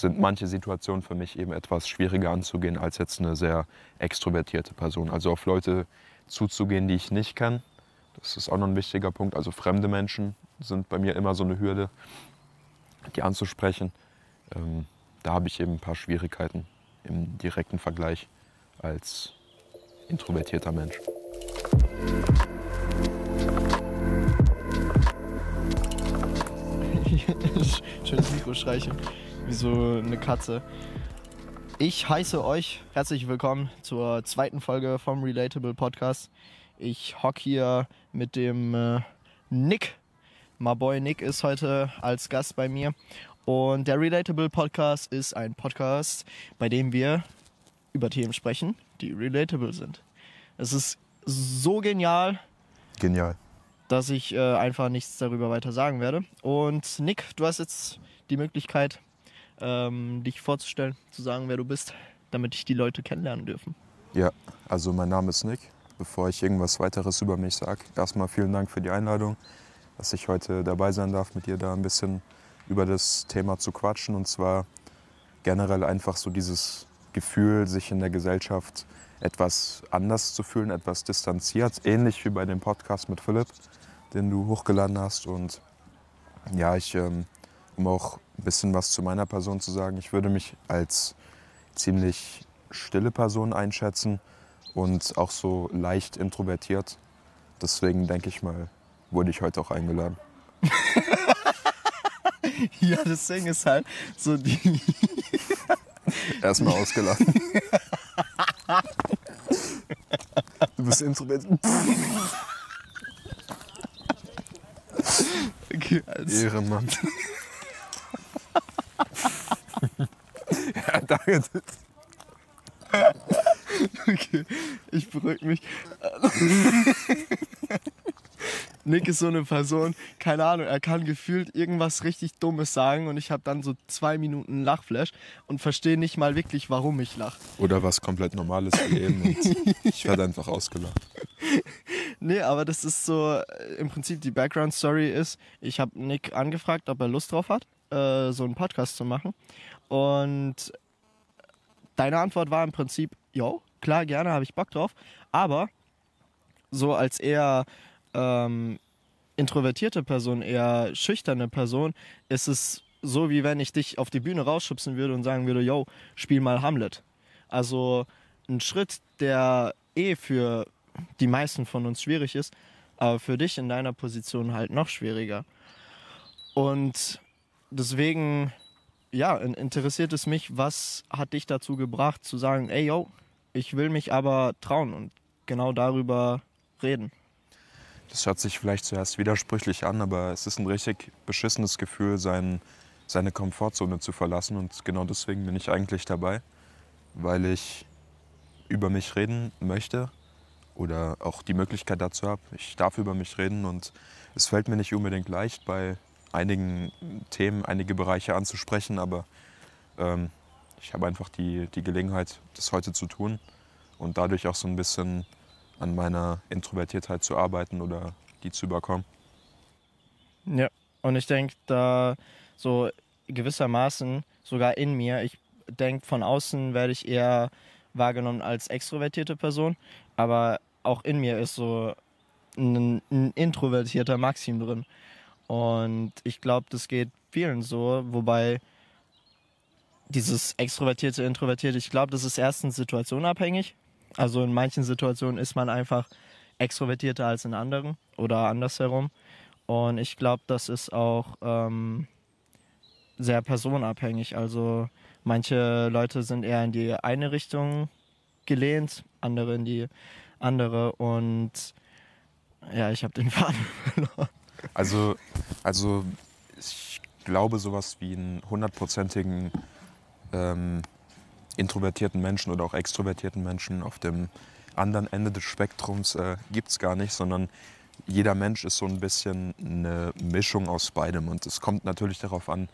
sind manche Situationen für mich eben etwas schwieriger anzugehen als jetzt eine sehr extrovertierte Person. Also auf Leute zuzugehen, die ich nicht kenne, das ist auch noch ein wichtiger Punkt. Also fremde Menschen sind bei mir immer so eine Hürde, die anzusprechen. Ähm, da habe ich eben ein paar Schwierigkeiten im direkten Vergleich als introvertierter Mensch. Schönes Mikro streichen, wie so eine Katze. Ich heiße euch herzlich willkommen zur zweiten Folge vom Relatable Podcast. Ich hock hier mit dem äh, Nick. My Boy Nick ist heute als Gast bei mir. Und der Relatable Podcast ist ein Podcast, bei dem wir über Themen sprechen, die relatable sind. Es ist so genial, Genial. dass ich äh, einfach nichts darüber weiter sagen werde. Und Nick, du hast jetzt die Möglichkeit, ähm, dich vorzustellen, zu sagen, wer du bist, damit ich die Leute kennenlernen dürfen. Ja, also mein Name ist Nick. Bevor ich irgendwas weiteres über mich sage, erstmal vielen Dank für die Einladung, dass ich heute dabei sein darf, mit dir da ein bisschen über das Thema zu quatschen. Und zwar generell einfach so dieses Gefühl, sich in der Gesellschaft etwas anders zu fühlen, etwas distanziert. Ähnlich wie bei dem Podcast mit Philipp, den du hochgeladen hast. Und ja, ich, ähm, um auch ein bisschen was zu meiner Person zu sagen, ich würde mich als ziemlich stille Person einschätzen und auch so leicht introvertiert. Deswegen denke ich mal, wurde ich heute auch eingeladen. Ja, das Ding ist halt so die. Erstmal ausgelacht. Du bist introvertiert. Okay, als, Ehrenmann. Danke. okay, ich beruhige mich. Nick ist so eine Person, keine Ahnung, er kann gefühlt irgendwas richtig Dummes sagen und ich habe dann so zwei Minuten Lachflash und verstehe nicht mal wirklich, warum ich lache. Oder was komplett Normales wie eben und ich werde einfach ausgelacht. Nee, aber das ist so, äh, im Prinzip die Background-Story ist, ich habe Nick angefragt, ob er Lust drauf hat, äh, so einen Podcast zu machen. Und deine Antwort war im Prinzip, yo, klar, gerne, habe ich Bock drauf. Aber so als eher ähm, introvertierte Person, eher schüchterne Person, ist es so, wie wenn ich dich auf die Bühne rausschubsen würde und sagen würde, yo, spiel mal Hamlet. Also ein Schritt, der eh für die meisten von uns schwierig ist, aber für dich in deiner Position halt noch schwieriger. Und deswegen, ja, in- interessiert es mich, was hat dich dazu gebracht zu sagen, ey, yo, ich will mich aber trauen und genau darüber reden. Das hört sich vielleicht zuerst widersprüchlich an, aber es ist ein richtig beschissenes Gefühl, sein, seine Komfortzone zu verlassen. Und genau deswegen bin ich eigentlich dabei, weil ich über mich reden möchte oder auch die Möglichkeit dazu habe. Ich darf über mich reden und es fällt mir nicht unbedingt leicht, bei einigen Themen einige Bereiche anzusprechen, aber ähm, ich habe einfach die, die Gelegenheit, das heute zu tun und dadurch auch so ein bisschen an meiner Introvertiertheit zu arbeiten oder die zu überkommen. Ja, und ich denke, da so gewissermaßen sogar in mir, ich denke, von außen werde ich eher wahrgenommen als extrovertierte Person, aber auch in mir ist so ein, ein introvertierter Maxim drin. Und ich glaube, das geht vielen so, wobei dieses extrovertierte, introvertierte, ich glaube, das ist erstens situationabhängig. Also in manchen Situationen ist man einfach extrovertierter als in anderen oder andersherum. Und ich glaube, das ist auch ähm, sehr personabhängig. Also manche Leute sind eher in die eine Richtung gelehnt, andere in die andere. Und ja, ich habe den Faden verloren. Also, also ich glaube, sowas wie einen hundertprozentigen ähm, introvertierten Menschen oder auch extrovertierten Menschen auf dem anderen Ende des Spektrums äh, gibt es gar nicht, sondern jeder Mensch ist so ein bisschen eine Mischung aus beidem. Und es kommt natürlich darauf an,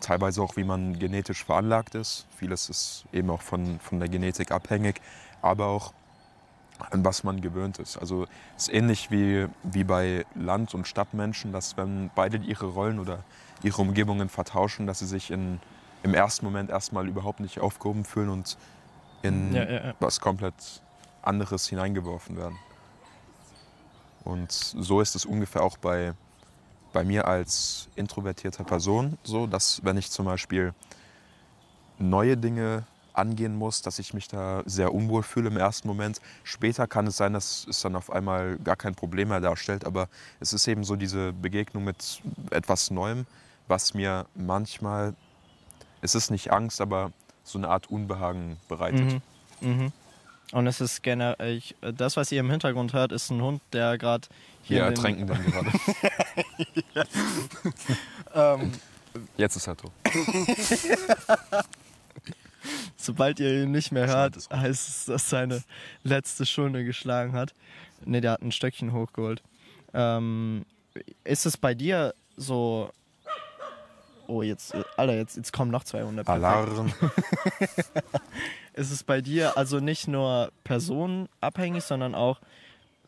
teilweise auch, wie man genetisch veranlagt ist. Vieles ist eben auch von, von der Genetik abhängig, aber auch an was man gewöhnt ist. Also es ist ähnlich wie, wie bei Land- und Stadtmenschen, dass wenn beide ihre Rollen oder ihre Umgebungen vertauschen, dass sie sich in im ersten Moment erstmal überhaupt nicht aufgehoben fühlen und in Ja, ja, ja. was komplett anderes hineingeworfen werden. Und so ist es ungefähr auch bei, bei mir als introvertierter Person so, dass wenn ich zum Beispiel neue Dinge angehen muss, dass ich mich da sehr unwohl fühle im ersten Moment. Später kann es sein, dass es dann auf einmal gar kein Problem mehr darstellt, aber es ist eben so diese Begegnung mit etwas Neuem, was mir manchmal, es ist nicht Angst, aber so eine Art Unbehagen bereitet. Mhm. Mhm. Und es ist generell, ich, das, was ihr im Hintergrund hört, ist ein Hund, der gerade hier. Wir in den- ertränken dann gerade. Ähm, Jetzt ist er tot. sobald ihr ihn nicht mehr hört, heißt es, dass seine letzte Stunde geschlagen hat. Ne, der hat ein Stöckchen hochgeholt. Ähm, ist es bei dir so. Oh, jetzt, Alter, jetzt, jetzt kommen noch zwei Hunde. Perfekt. Alarm. Ist es bei dir also nicht nur personenabhängig, sondern auch,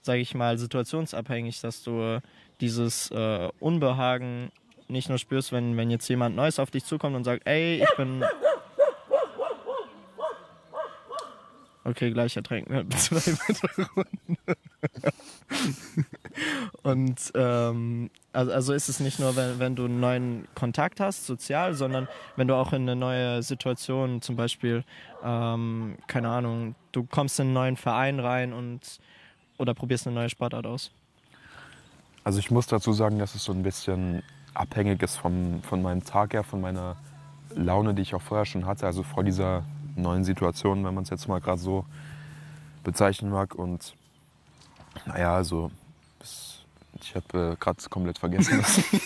sage ich mal, situationsabhängig, dass du dieses äh, Unbehagen nicht nur spürst, wenn, wenn jetzt jemand Neues auf dich zukommt und sagt, ey, ich bin... Okay, gleich ertränken wir zwei Hunde. Und ähm, also, also ist es nicht nur, wenn, wenn du einen neuen Kontakt hast, sozial, sondern wenn du auch in eine neue Situation, zum Beispiel, ähm, keine Ahnung, du kommst in einen neuen Verein rein und oder probierst eine neue Sportart aus. Also ich muss dazu sagen, dass es so ein bisschen abhängig ist vom, von meinem Tag her, von meiner Laune, die ich auch vorher schon hatte, also vor dieser neuen Situation, wenn man es jetzt mal gerade so bezeichnen mag. Und naja, also ich habe äh, gerade komplett vergessen. was-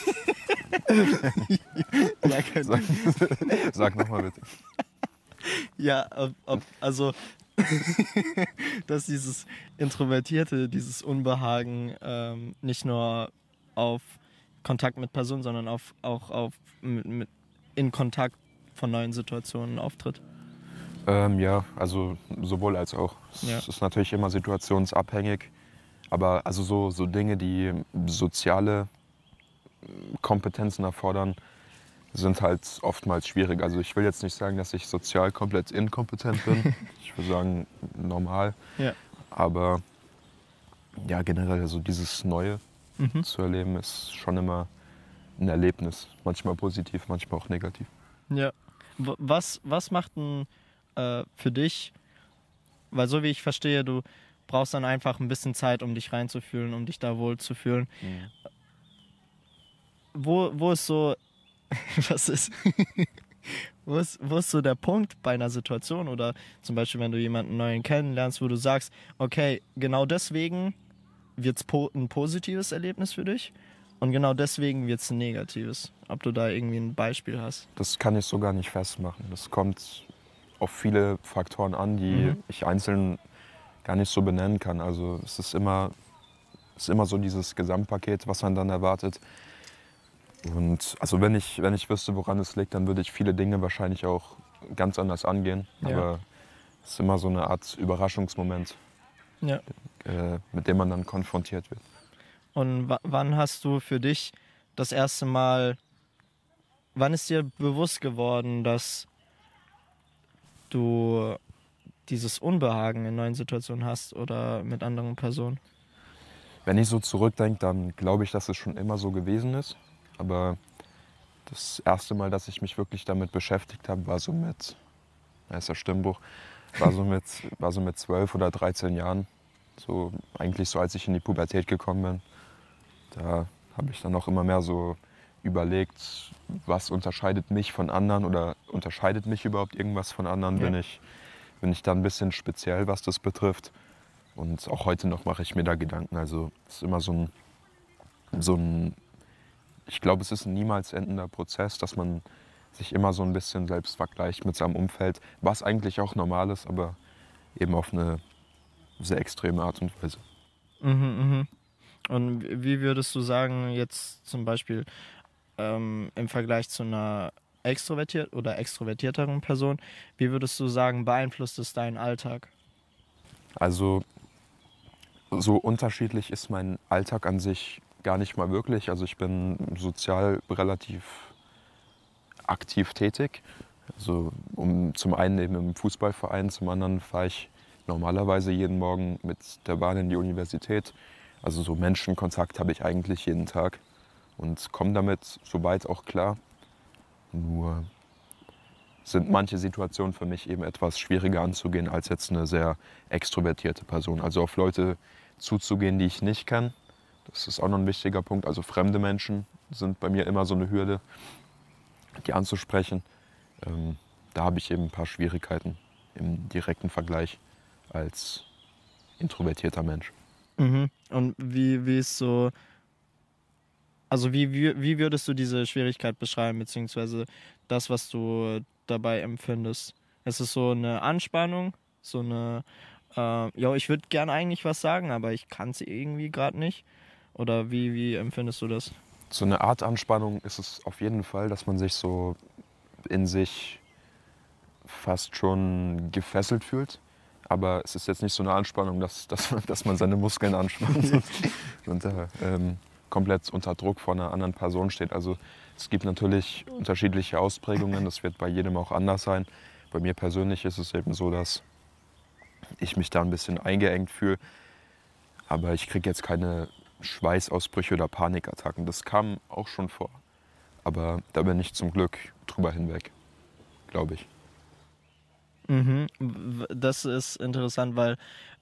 Ja, sag sag nochmal bitte. Ja, ob, ob, also, dass dieses Introvertierte, dieses Unbehagen ähm, nicht nur auf Kontakt mit Personen, sondern auf, auch auf mit, mit, in Kontakt von neuen Situationen auftritt. Ähm, ja, also sowohl als auch. Es Ja. ist natürlich immer situationsabhängig. Aber also so, so Dinge, die soziale Kompetenzen erfordern, sind halt oftmals schwierig. Also ich will jetzt nicht sagen, dass ich sozial komplett inkompetent bin. ich würde sagen normal. Ja. Aber ja, generell so dieses Neue Mhm. zu erleben ist schon immer ein Erlebnis. Manchmal positiv, manchmal auch negativ. Ja. Was, was macht denn äh, für dich, weil so wie ich verstehe, du brauchst dann einfach ein bisschen Zeit, um dich reinzufühlen, um dich da wohl zu fühlen. Wo, wo ist so, was ist, wo ist, wo ist so der Punkt bei einer Situation oder zum Beispiel, wenn du jemanden neuen kennenlernst, wo du sagst, okay, genau deswegen wird es po ein positives Erlebnis für dich und genau deswegen wird es ein negatives. Ob du da irgendwie ein Beispiel hast. Das kann ich so gar nicht festmachen. Das kommt auf viele Faktoren an, die Mhm. ich einzeln gar nicht so benennen kann. Also es ist immer, es ist immer so dieses Gesamtpaket, was man dann erwartet. Und also wenn ich, wenn ich wüsste, woran es liegt, dann würde ich viele Dinge wahrscheinlich auch ganz anders angehen. Ja. Aber es ist immer so eine Art Überraschungsmoment, Ja. äh, mit dem man dann konfrontiert wird. Und wa- wann hast du für dich das erste Mal, wann ist dir bewusst geworden, dass du dieses Unbehagen in neuen Situationen hast oder mit anderen Personen? Wenn ich so zurückdenke, dann glaube ich, dass es schon immer so gewesen ist. Aber das erste Mal, dass ich mich wirklich damit beschäftigt habe, war so mit, da ist der Stimmbruch, war so mit, war so mit 12 oder 13 Jahren. So, eigentlich so, als ich in die Pubertät gekommen bin. Da habe ich dann auch immer mehr so überlegt, was unterscheidet mich von anderen oder unterscheidet mich überhaupt irgendwas von anderen? Bin, Ja. ich, bin ich da ein bisschen speziell, was das betrifft? Und auch heute noch mache ich mir da Gedanken. Also es ist immer so ein, so ein ich glaube, es ist ein niemals endender Prozess, dass man sich immer so ein bisschen selbst vergleicht mit seinem Umfeld, was eigentlich auch normal ist, aber eben auf eine sehr extreme Art und Weise. Mhm, mhm. Und wie würdest du sagen, jetzt zum Beispiel ähm, im Vergleich zu einer extrovertiert oder extrovertierteren Person, wie würdest du sagen, beeinflusst es deinen Alltag? Also so unterschiedlich ist mein Alltag an sich gar nicht mal wirklich. Also ich bin sozial relativ aktiv tätig. Also um zum einen eben im Fußballverein, zum anderen fahre ich normalerweise jeden Morgen mit der Bahn in die Universität. Also so Menschenkontakt habe ich eigentlich jeden Tag und komme damit soweit auch klar. Nur sind manche Situationen für mich eben etwas schwieriger anzugehen als jetzt eine sehr extrovertierte Person. Also auf Leute zuzugehen, die ich nicht kenne. Das ist auch noch ein wichtiger Punkt. Also fremde Menschen sind bei mir immer so eine Hürde, die anzusprechen. Ähm, da habe ich eben ein paar Schwierigkeiten im direkten Vergleich als introvertierter Mensch. Mhm. Und wie, wie ist so, also wie, wie, wie würdest du diese Schwierigkeit beschreiben, beziehungsweise das, was du dabei empfindest? Ist es so eine Anspannung, so eine, äh, ja, ich würde gerne eigentlich was sagen, aber ich kann es irgendwie gerade nicht? Oder wie, wie empfindest du das? So eine Art Anspannung ist es auf jeden Fall, dass man sich so in sich fast schon gefesselt fühlt. Aber es ist jetzt nicht so eine Anspannung, dass, dass, dass man seine Muskeln anspannt und äh, ähm, komplett unter Druck vor einer anderen Person steht. Also es gibt natürlich unterschiedliche Ausprägungen, das wird bei jedem auch anders sein. Bei mir persönlich ist es eben so, dass ich mich da ein bisschen eingeengt fühle. Aber ich kriege jetzt keine Schweißausbrüche oder Panikattacken. Das kam auch schon vor. Aber da bin ich zum Glück drüber hinweg, glaube ich. Mhm. Das ist interessant, weil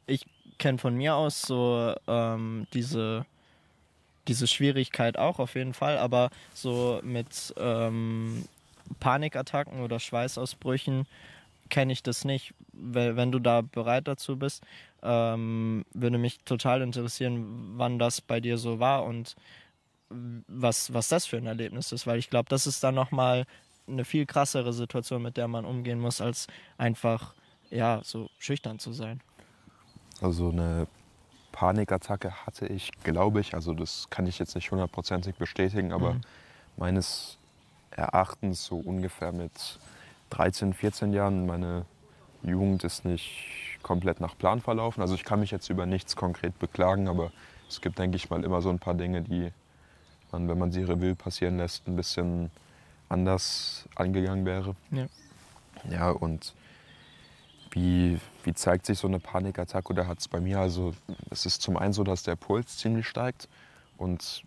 ich kenne von mir aus so ähm, diese, diese Schwierigkeit auch auf jeden Fall, aber so mit ähm, Panikattacken oder Schweißausbrüchen kenne ich das nicht. Wenn du da bereit dazu bist, ähm, würde mich total interessieren, wann das bei dir so war und was, was das für ein Erlebnis ist, weil ich glaube, das ist dann nochmal eine viel krassere Situation, mit der man umgehen muss, als einfach ja, so schüchtern zu sein. Also eine Panikattacke hatte ich, glaube ich, also das kann ich jetzt nicht hundertprozentig bestätigen, aber mhm. meines Erachtens so ungefähr mit 13, 14 Jahren. Meine Jugend ist nicht komplett nach Plan verlaufen. Also ich kann mich jetzt über nichts konkret beklagen, aber es gibt, denke ich mal, immer so ein paar Dinge, die man, wenn man sie Revue passieren lässt, ein bisschen anders angegangen wäre. Ja, ja und wie, wie zeigt sich so eine Panikattacke oder hat es bei mir? Also es ist zum einen so, dass der Puls ziemlich steigt und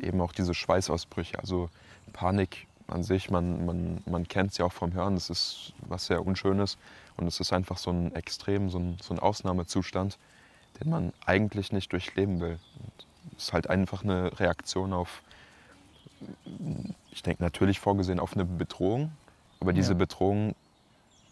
eben auch diese Schweißausbrüche. Also Panik an sich, man, man, man kennt es ja auch vom Hören, das ist was sehr Unschönes und es ist einfach so ein Extrem, so ein, so ein Ausnahmezustand, den man eigentlich nicht durchleben will. es ist halt einfach eine Reaktion auf ich denke natürlich vorgesehen auf eine Bedrohung, aber diese ja. Bedrohung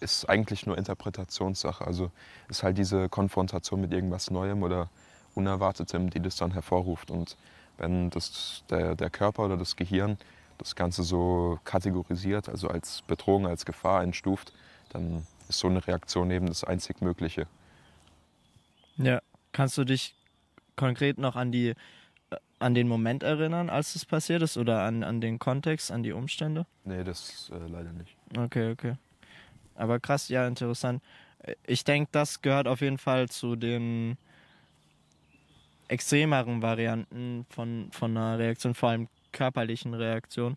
ist eigentlich nur Interpretationssache. Also ist halt diese Konfrontation mit irgendwas Neuem oder Unerwartetem, die das dann hervorruft. Und wenn das, der, der Körper oder das Gehirn das Ganze so kategorisiert, also als Bedrohung, als Gefahr einstuft, dann ist so eine Reaktion eben das einzig Mögliche. Ja, kannst du dich konkret noch an die an den Moment erinnern, als es passiert ist oder an, an den Kontext, an die Umstände? Nee, das äh, leider nicht. Okay, okay. Aber krass, ja, interessant. Ich denke, das gehört auf jeden Fall zu den extremeren Varianten von, von einer Reaktion, vor allem körperlichen Reaktion.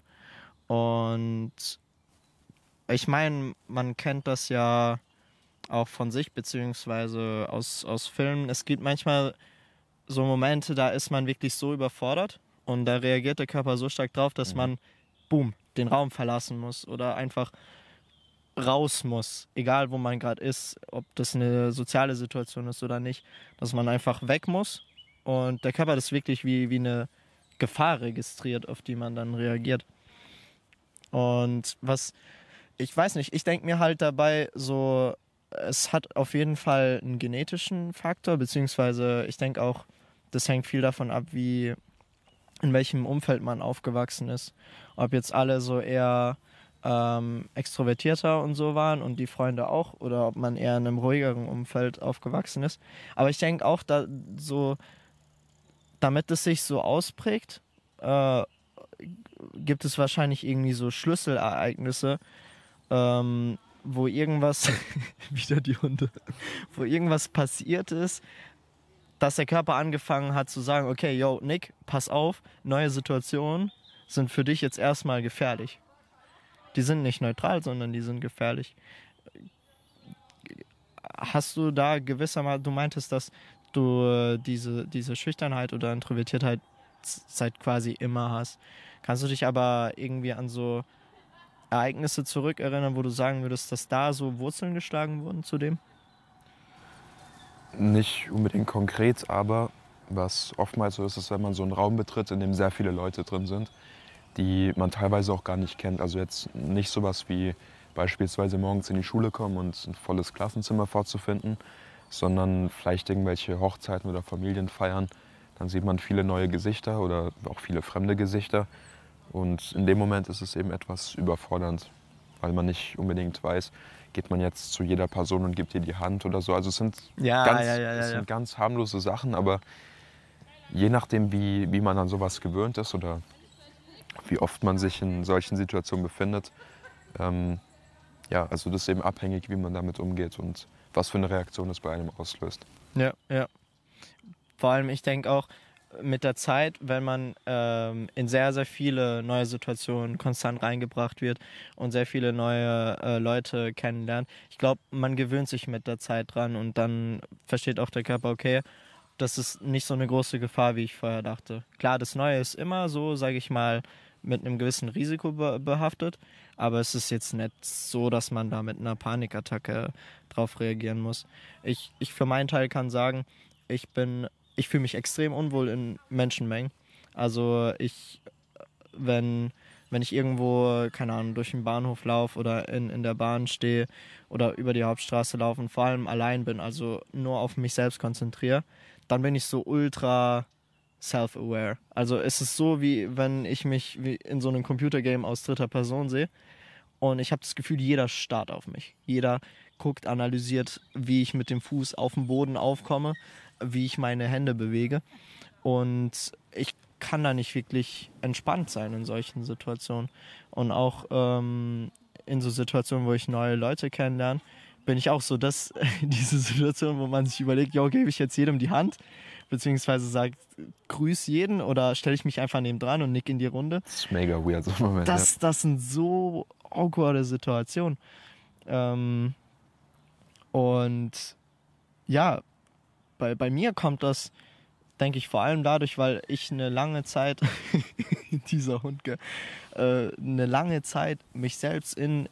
Und ich meine, man kennt das ja auch von sich, beziehungsweise aus, aus Filmen. Es gibt manchmal so Momente, da ist man wirklich so überfordert und da reagiert der Körper so stark drauf, dass mhm. man, boom, den Raum verlassen muss oder einfach raus muss, egal wo man gerade ist, ob das eine soziale Situation ist oder nicht, dass man einfach weg muss und der Körper das wirklich wie, wie eine Gefahr registriert, auf die man dann reagiert. Und was, ich weiß nicht, ich denke mir halt dabei so, es hat auf jeden Fall einen genetischen Faktor, beziehungsweise ich denke auch, das hängt viel davon ab, wie in welchem Umfeld man aufgewachsen ist. Ob jetzt alle so eher ähm, extrovertierter und so waren und die Freunde auch, oder ob man eher in einem ruhigeren Umfeld aufgewachsen ist. Aber ich denke auch, da so, damit es sich so ausprägt, äh, gibt es wahrscheinlich irgendwie so Schlüsselereignisse, ähm, wo irgendwas, wieder die Hunde, wo irgendwas passiert ist, dass der Körper angefangen hat zu sagen, okay, yo, Nick, pass auf, neue Situationen sind für dich jetzt erstmal gefährlich. Die sind nicht neutral, sondern die sind gefährlich. Hast du da gewissermaßen, du meintest, dass du äh, diese, diese Schüchternheit oder Introvertiertheit seit quasi immer hast. Kannst du dich aber irgendwie an so Ereignisse zurückerinnern, wo du sagen würdest, dass da so Wurzeln geschlagen wurden zu dem? Nicht unbedingt konkret, aber was oftmals so ist, ist, wenn man so einen Raum betritt, in dem sehr viele Leute drin sind, die man teilweise auch gar nicht kennt. Also jetzt nicht sowas wie beispielsweise morgens in die Schule kommen und ein volles Klassenzimmer vorzufinden, sondern vielleicht irgendwelche Hochzeiten oder Familienfeiern. Dann sieht man viele neue Gesichter oder auch viele fremde Gesichter. Und in dem Moment ist es eben etwas überfordernd, weil man nicht unbedingt weiß, geht man jetzt zu jeder Person und gibt ihr die Hand oder so. Also es sind, Ja, ganz, ja, ja, es sind ganz harmlose Sachen, aber je nachdem, wie, wie man an sowas gewöhnt ist oder wie oft man sich in solchen Situationen befindet, ähm, ja, also das ist eben abhängig, wie man damit umgeht und was für eine Reaktion es bei einem auslöst. Ja, ja. Vor allem, ich denke auch, mit der Zeit, wenn man ähm, in sehr, sehr viele neue Situationen konstant reingebracht wird und sehr viele neue äh, Leute kennenlernt, ich glaube, man gewöhnt sich mit der Zeit dran und dann versteht auch der Körper, okay, das ist nicht so eine große Gefahr, wie ich vorher dachte. Klar, das Neue ist immer so, sage ich mal, mit einem gewissen Risiko be behaftet, aber es ist jetzt nicht so, dass man da mit einer Panikattacke drauf reagieren muss. Ich, ich für meinen Teil kann sagen, ich bin, ich fühle mich extrem unwohl in Menschenmengen. Also ich, wenn, wenn ich irgendwo, keine Ahnung, durch den Bahnhof laufe oder in, in der Bahn stehe oder über die Hauptstraße laufe und vor allem allein bin, also nur auf mich selbst konzentriere, dann bin ich so ultra self-aware. Also es ist so, wie wenn ich mich in so einem Computergame aus dritter Person sehe und ich habe das Gefühl, jeder starrt auf mich. Jeder guckt, analysiert, wie ich mit dem Fuß auf dem Boden aufkomme, wie ich meine Hände bewege. Und ich kann da nicht wirklich entspannt sein in solchen Situationen. Und auch ähm, in so Situationen, wo ich neue Leute kennenlerne, bin ich auch so, dass diese Situation, wo man sich überlegt, ja, gebe ich jetzt jedem die Hand, beziehungsweise sagt, grüß jeden oder stelle ich mich einfach neben dran und nick in die Runde. Das ist mega weird so ein Moment. Das, das sind so awkwarde Situationen. Ähm, und ja, bei, bei mir kommt das, denke ich, vor allem dadurch, weil ich eine lange Zeit, dieser Hund, äh, eine lange Zeit mich selbst in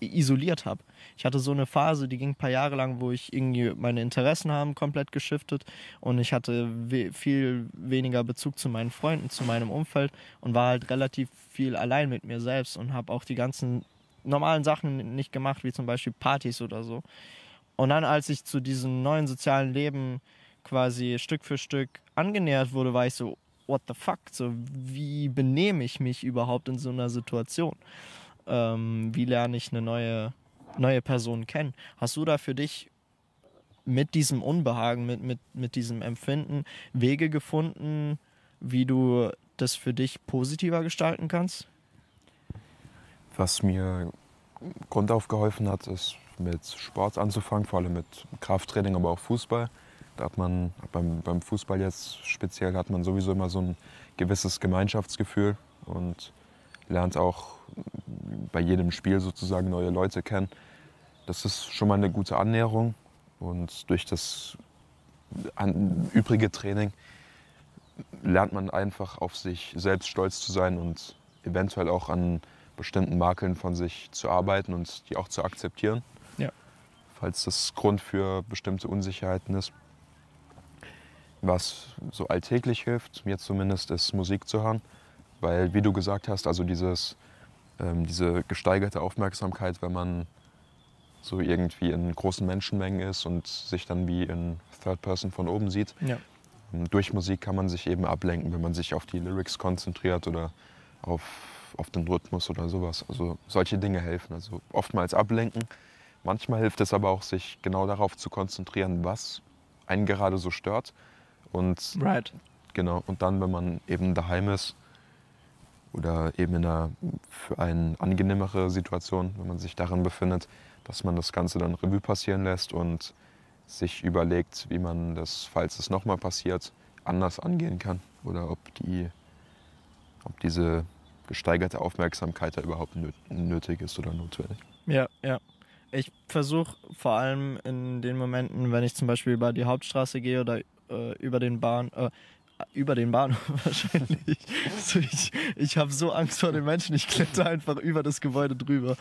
isoliert habe. Ich hatte so eine Phase, die ging ein paar Jahre lang, wo ich irgendwie meine Interessen haben komplett geschiftet und ich hatte we viel weniger Bezug zu meinen Freunden, zu meinem Umfeld und war halt relativ viel allein mit mir selbst und habe auch die ganzen normalen Sachen nicht gemacht, wie zum Beispiel Partys oder so. Und dann, als ich zu diesem neuen sozialen Leben quasi Stück für Stück angenähert wurde, war ich so, what the fuck? So, wie benehme ich mich überhaupt in so einer Situation? Ähm, wie lerne ich eine neue, neue Person kennen? Hast du da für dich mit diesem Unbehagen, mit, mit, mit diesem Empfinden Wege gefunden, wie du das für dich positiver gestalten kannst? Was mir grundauf geholfen hat, ist mit Sport anzufangen, vor allem mit Krafttraining, aber auch Fußball. Da hat man beim, beim Fußball jetzt speziell hat man sowieso immer so ein gewisses Gemeinschaftsgefühl und lernt auch bei jedem Spiel sozusagen neue Leute kennen. Das ist schon mal eine gute Annäherung und durch das übrige Training lernt man einfach auf sich selbst stolz zu sein und eventuell auch an bestimmten Makeln von sich zu arbeiten und die auch zu akzeptieren. Ja. Falls das Grund für bestimmte Unsicherheiten ist. Was so alltäglich hilft, mir zumindest, ist Musik zu hören. Weil, wie du gesagt hast, also dieses, ähm, diese gesteigerte Aufmerksamkeit, wenn man so irgendwie in großen Menschenmengen ist und sich dann wie in Third Person von oben sieht. Ja. Ähm, Durch Musik kann man sich eben ablenken, wenn man sich auf die Lyrics konzentriert oder auf, auf den Rhythmus oder sowas. Also solche Dinge helfen. Also oftmals ablenken. Manchmal hilft es aber auch, sich genau darauf zu konzentrieren, was einen gerade so stört. Und Right. Genau, und dann, wenn man eben daheim ist oder eben in einer für einen angenehmere Situation, wenn man sich darin befindet, dass man das Ganze dann Revue passieren lässt und sich überlegt, wie man das, falls es nochmal passiert, anders angehen kann. Oder ob, die, ob diese gesteigerte Aufmerksamkeit da überhaupt nötig ist oder notwendig. Ja, ja. Ich versuche vor allem in den Momenten, wenn ich zum Beispiel über die Hauptstraße gehe oder äh, über den Bahn, äh, über den Bahnhof wahrscheinlich. so, ich ich habe so Angst vor den Menschen, ich kletter einfach über das Gebäude drüber.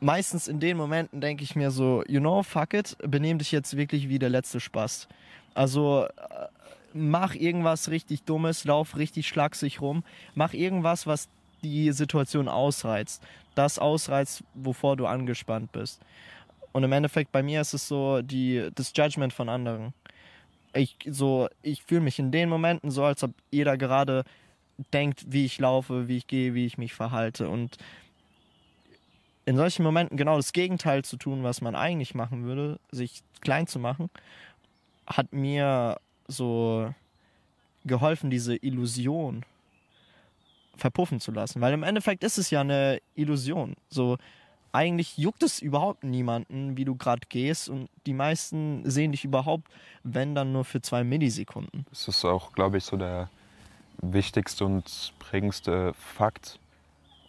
Meistens in den Momenten denke ich mir so, you know, fuck it, benehm dich jetzt wirklich wie der letzte Spaß. Also äh, mach irgendwas richtig Dummes, lauf richtig schlagsig rum, mach irgendwas, was die Situation ausreizt. Das ausreizt, wovor du angespannt bist. Und im Endeffekt bei mir ist es so die, das Judgment von anderen ich so, ich fühle mich in den Momenten so, als ob jeder gerade denkt, wie ich laufe, wie ich gehe, wie ich mich verhalte. Und in solchen Momenten genau das Gegenteil zu tun, was man eigentlich machen würde, sich klein zu machen, hat mir so geholfen, diese Illusion verpuffen zu lassen. Weil im Endeffekt ist es ja eine Illusion. So, eigentlich juckt es überhaupt niemanden, wie du gerade gehst und die meisten sehen dich überhaupt, wenn dann nur für zwei Millisekunden. Das ist auch, glaube ich, so der wichtigste und prägendste Fakt,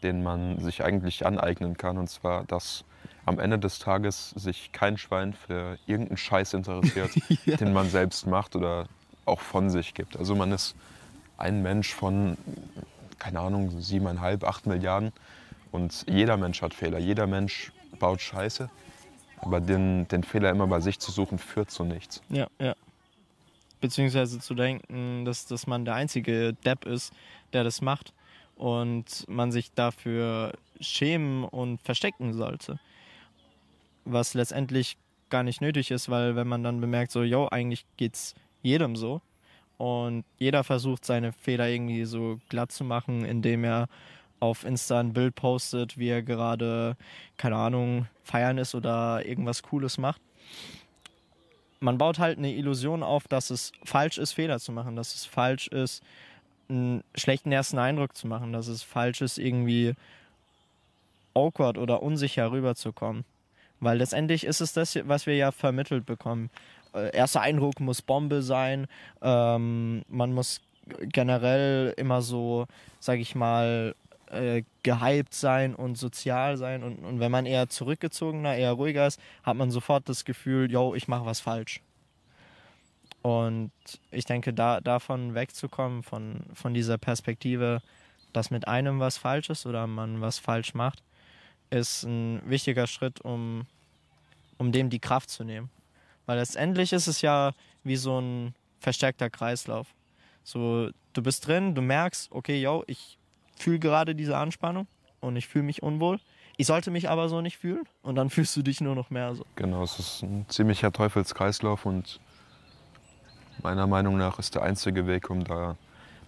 den man sich eigentlich aneignen kann. Und zwar, dass am Ende des Tages sich kein Schwein für irgendeinen Scheiß interessiert, ja. den man selbst macht oder auch von sich gibt. Also man ist ein Mensch von, keine Ahnung, siebeneinhalb, acht Milliarden und jeder Mensch hat Fehler, jeder Mensch baut Scheiße. Aber den, den Fehler immer bei sich zu suchen, führt zu nichts. Ja, ja. Beziehungsweise zu denken, dass, dass man der einzige Depp ist, der das macht und man sich dafür schämen und verstecken sollte. Was letztendlich gar nicht nötig ist, weil wenn man dann bemerkt, so, yo, eigentlich geht's jedem so und jeder versucht seine Fehler irgendwie so glatt zu machen, indem er auf Insta ein Bild postet, wie er gerade, keine Ahnung, feiern ist oder irgendwas Cooles macht. Man baut halt eine Illusion auf, dass es falsch ist, Fehler zu machen, dass es falsch ist, einen schlechten ersten Eindruck zu machen, dass es falsch ist, irgendwie awkward oder unsicher rüberzukommen. Weil letztendlich ist es das, was wir ja vermittelt bekommen. Äh, erster Eindruck muss Bombe sein. Ähm, man muss generell immer so, sag ich mal, äh, gehypt sein und sozial sein. Und, und wenn man eher zurückgezogener, eher ruhiger ist, hat man sofort das Gefühl, yo, ich mache was falsch. Und ich denke, da, davon wegzukommen, von, von dieser Perspektive, dass mit einem was falsch ist oder man was falsch macht, ist ein wichtiger Schritt, um, um dem die Kraft zu nehmen. Weil letztendlich ist es ja wie so ein verstärkter Kreislauf. So, du bist drin, du merkst, okay, yo, ich fühle gerade diese Anspannung und ich fühle mich unwohl. Ich sollte mich aber so nicht fühlen und dann fühlst du dich nur noch mehr so. Genau, es ist ein ziemlicher Teufelskreislauf und meiner Meinung nach ist der einzige Weg, um da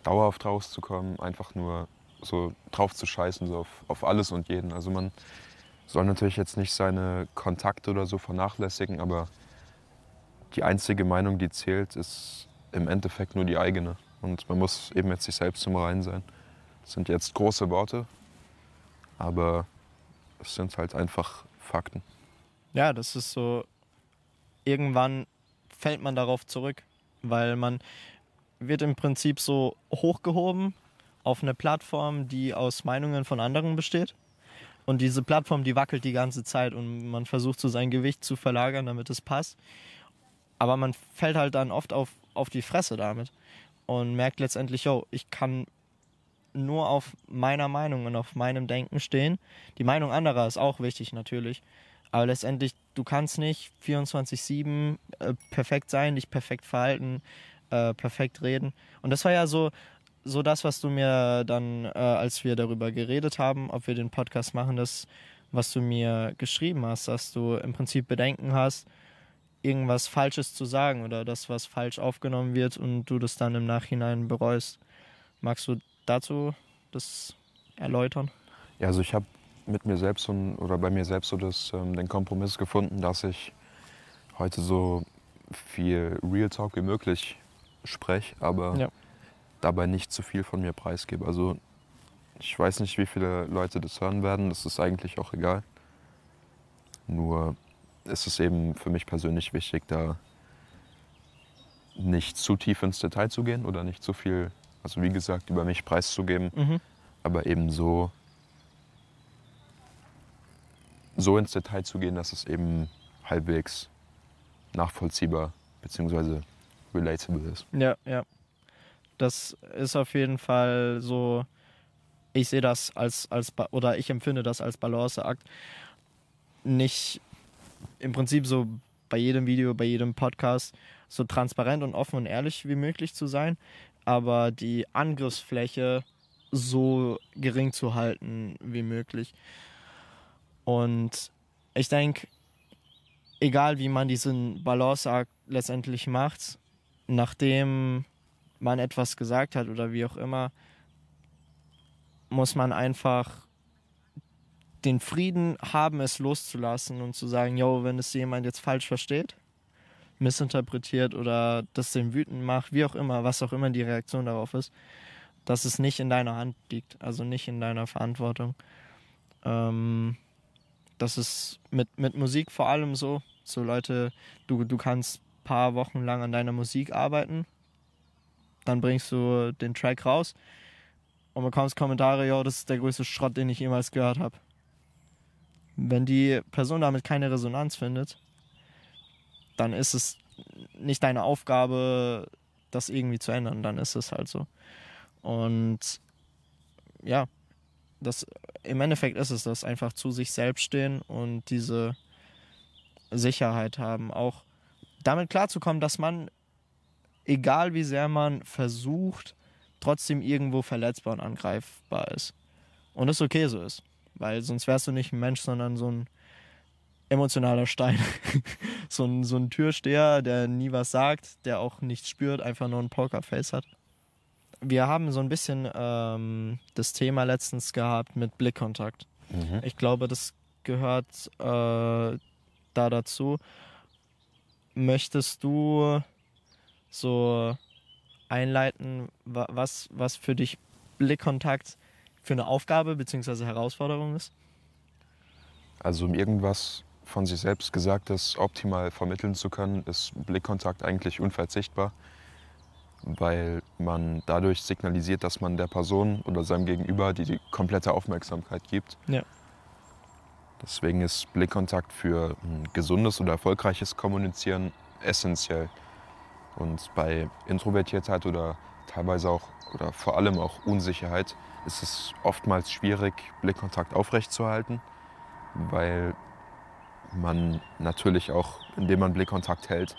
dauerhaft rauszukommen, einfach nur so drauf zu scheißen, so auf, auf alles und jeden. Also man soll natürlich jetzt nicht seine Kontakte oder so vernachlässigen, aber die einzige Meinung, die zählt, ist im Endeffekt nur die eigene. Und man muss eben mit sich selbst zum Rein sein. Sind jetzt große Worte, aber es sind halt einfach Fakten. Ja, das ist so, irgendwann fällt man darauf zurück, weil man wird im Prinzip so hochgehoben auf eine Plattform, die aus Meinungen von anderen besteht. Und diese Plattform, die wackelt die ganze Zeit und man versucht so sein Gewicht zu verlagern, damit es passt. Aber man fällt halt dann oft auf, auf die Fresse damit und merkt letztendlich, yo, ich kann nur auf meiner Meinung und auf meinem Denken stehen. Die Meinung anderer ist auch wichtig natürlich. Aber letztendlich, du kannst nicht 24-7 äh, perfekt sein, dich perfekt verhalten, äh, perfekt reden. Und das war ja so, so das, was du mir dann, äh, als wir darüber geredet haben, ob wir den Podcast machen, das, was du mir geschrieben hast, dass du im Prinzip Bedenken hast, irgendwas Falsches zu sagen oder das, was falsch aufgenommen wird und du das dann im Nachhinein bereust. Magst du dazu das erläutern? Ja, also ich habe mit mir selbst so, oder bei mir selbst so das, ähm, den Kompromiss gefunden, dass ich heute so viel Real Talk wie möglich spreche, aber ja. dabei nicht zu viel von mir preisgebe. Also ich weiß nicht, wie viele Leute das hören werden, das ist eigentlich auch egal. Nur ist es eben für mich persönlich wichtig, da nicht zu tief ins Detail zu gehen oder nicht zu viel also wie gesagt, über mich preiszugeben, mhm. aber eben so, so ins Detail zu gehen, dass es eben halbwegs nachvollziehbar bzw. relatable ist. Ja, ja. Das ist auf jeden Fall so, ich sehe das als, als, oder ich empfinde das als Balanceakt. Nicht im Prinzip so bei jedem Video, bei jedem Podcast so transparent und offen und ehrlich wie möglich zu sein, aber die Angriffsfläche so gering zu halten wie möglich. Und ich denke, egal wie man diesen Balanceakt letztendlich macht, nachdem man etwas gesagt hat oder wie auch immer, muss man einfach den Frieden haben, es loszulassen und zu sagen, yo, wenn es jemand jetzt falsch versteht, missinterpretiert oder das den wütend macht, wie auch immer, was auch immer die Reaktion darauf ist, dass es nicht in deiner Hand liegt, also nicht in deiner Verantwortung. Ähm, das ist mit, mit Musik vor allem so. So Leute, du, du kannst ein paar Wochen lang an deiner Musik arbeiten, dann bringst du den Track raus und bekommst Kommentare, ja, das ist der größte Schrott, den ich jemals gehört habe. Wenn die Person damit keine Resonanz findet, dann ist es nicht deine Aufgabe, das irgendwie zu ändern. Dann ist es halt so. Und ja, das im Endeffekt ist es das, einfach zu sich selbst stehen und diese Sicherheit haben, auch damit klarzukommen, dass man, egal wie sehr man versucht, trotzdem irgendwo verletzbar und angreifbar ist. Und es okay so ist. Weil sonst wärst du nicht ein Mensch, sondern so ein emotionaler Stein. so, ein, so ein Türsteher, der nie was sagt, der auch nichts spürt, einfach nur ein Pokerface hat wir haben so ein bisschen ähm, das Thema letztens gehabt mit Blickkontakt. Mhm. Ich glaube, das gehört äh, da dazu. Möchtest du so einleiten, was, was für dich Blickkontakt für eine Aufgabe bzw. Herausforderung ist? Also um irgendwas von sich selbst Gesagtes optimal vermitteln zu können, ist Blickkontakt eigentlich unverzichtbar weil man dadurch signalisiert, dass man der Person oder seinem Gegenüber die, die komplette Aufmerksamkeit gibt. Ja. Deswegen ist Blickkontakt für ein gesundes oder erfolgreiches Kommunizieren essentiell. Und bei Introvertiertheit oder teilweise auch oder vor allem auch Unsicherheit ist es oftmals schwierig, Blickkontakt aufrechtzuerhalten, weil man natürlich auch, indem man Blickkontakt hält,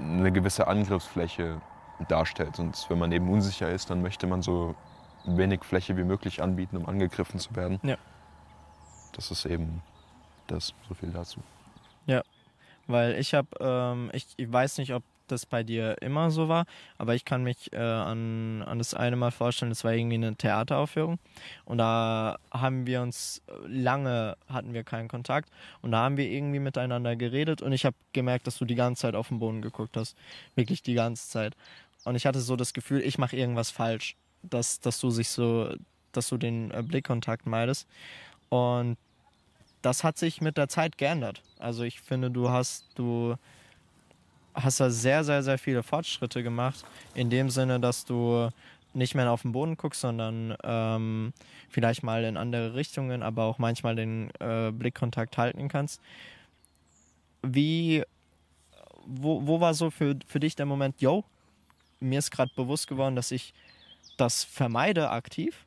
eine gewisse Angriffsfläche darstellt. Und wenn man eben unsicher ist, dann möchte man so wenig Fläche wie möglich anbieten, um angegriffen zu werden. Ja. Das ist eben das, so viel dazu. Ja, weil ich habe, ähm, ich, ich weiß nicht, ob das bei dir immer so war, aber ich kann mich äh, an, an das eine Mal vorstellen, das war irgendwie eine Theateraufführung und da haben wir uns lange hatten wir keinen Kontakt und da haben wir irgendwie miteinander geredet und ich habe gemerkt, dass du die ganze Zeit auf den Boden geguckt hast, wirklich die ganze Zeit. Und ich hatte so das Gefühl, ich mache irgendwas falsch, dass, dass du sich so, dass du den äh, Blickkontakt meidest. Und das hat sich mit der Zeit geändert. Also ich finde, du hast, du hast da sehr, sehr, sehr viele Fortschritte gemacht. In dem Sinne, dass du nicht mehr auf den Boden guckst, sondern ähm, vielleicht mal in andere Richtungen, aber auch manchmal den äh, Blickkontakt halten kannst. Wie, wo, wo war so für, für dich der Moment, yo, mir ist gerade bewusst geworden, dass ich das vermeide aktiv